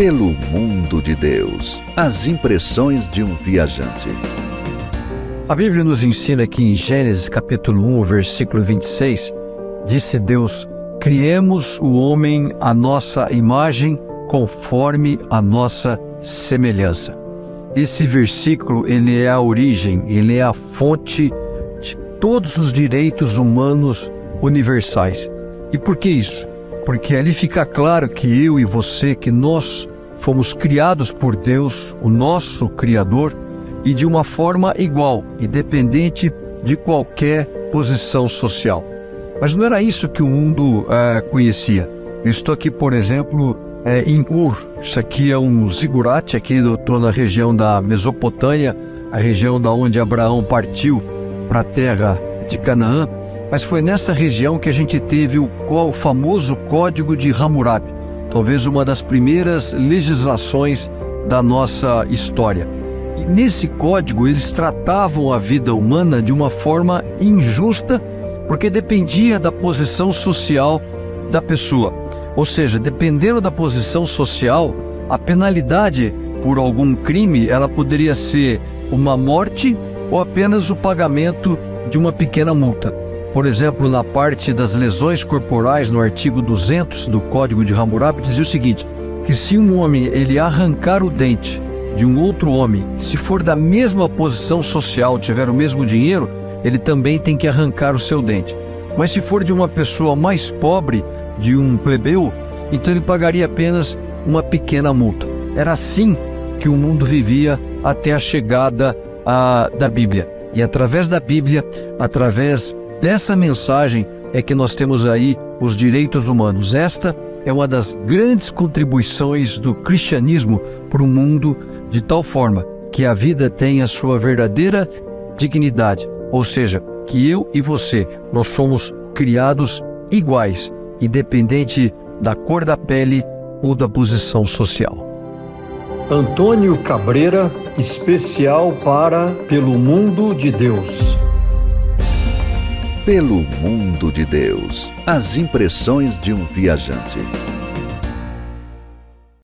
Pelo mundo de Deus. As impressões de um viajante. A Bíblia nos ensina que em Gênesis capítulo 1, versículo 26, disse Deus: Criemos o homem à nossa imagem, conforme a nossa semelhança. Esse versículo, ele é a origem, ele é a fonte de todos os direitos humanos universais. E por que isso? Porque ali fica claro que eu e você, que nós fomos criados por Deus, o nosso Criador, e de uma forma igual, independente de qualquer posição social. Mas não era isso que o mundo é, conhecia. Eu estou aqui, por exemplo, é, em Ur. Isso aqui é um zigurate, aqui estou na região da Mesopotâmia, a região da onde Abraão partiu para a terra de Canaã. Mas foi nessa região que a gente teve o, o famoso Código de Hammurabi, talvez uma das primeiras legislações da nossa história. E nesse código eles tratavam a vida humana de uma forma injusta, porque dependia da posição social da pessoa. Ou seja, dependendo da posição social, a penalidade por algum crime ela poderia ser uma morte ou apenas o pagamento de uma pequena multa. Por exemplo, na parte das lesões corporais, no artigo 200 do Código de Hammurabi, dizia o seguinte: que se um homem ele arrancar o dente de um outro homem, se for da mesma posição social, tiver o mesmo dinheiro, ele também tem que arrancar o seu dente. Mas se for de uma pessoa mais pobre, de um plebeu, então ele pagaria apenas uma pequena multa. Era assim que o mundo vivia até a chegada a, da Bíblia. E através da Bíblia, através dessa mensagem, é que nós temos aí os direitos humanos. Esta é uma das grandes contribuições do cristianismo para o mundo, de tal forma que a vida tenha sua verdadeira dignidade, ou seja, que eu e você, nós somos criados iguais, independente da cor da pele ou da posição social. Antônio Cabreira, especial para Pelo Mundo de Deus. Pelo mundo de Deus. As impressões de um viajante.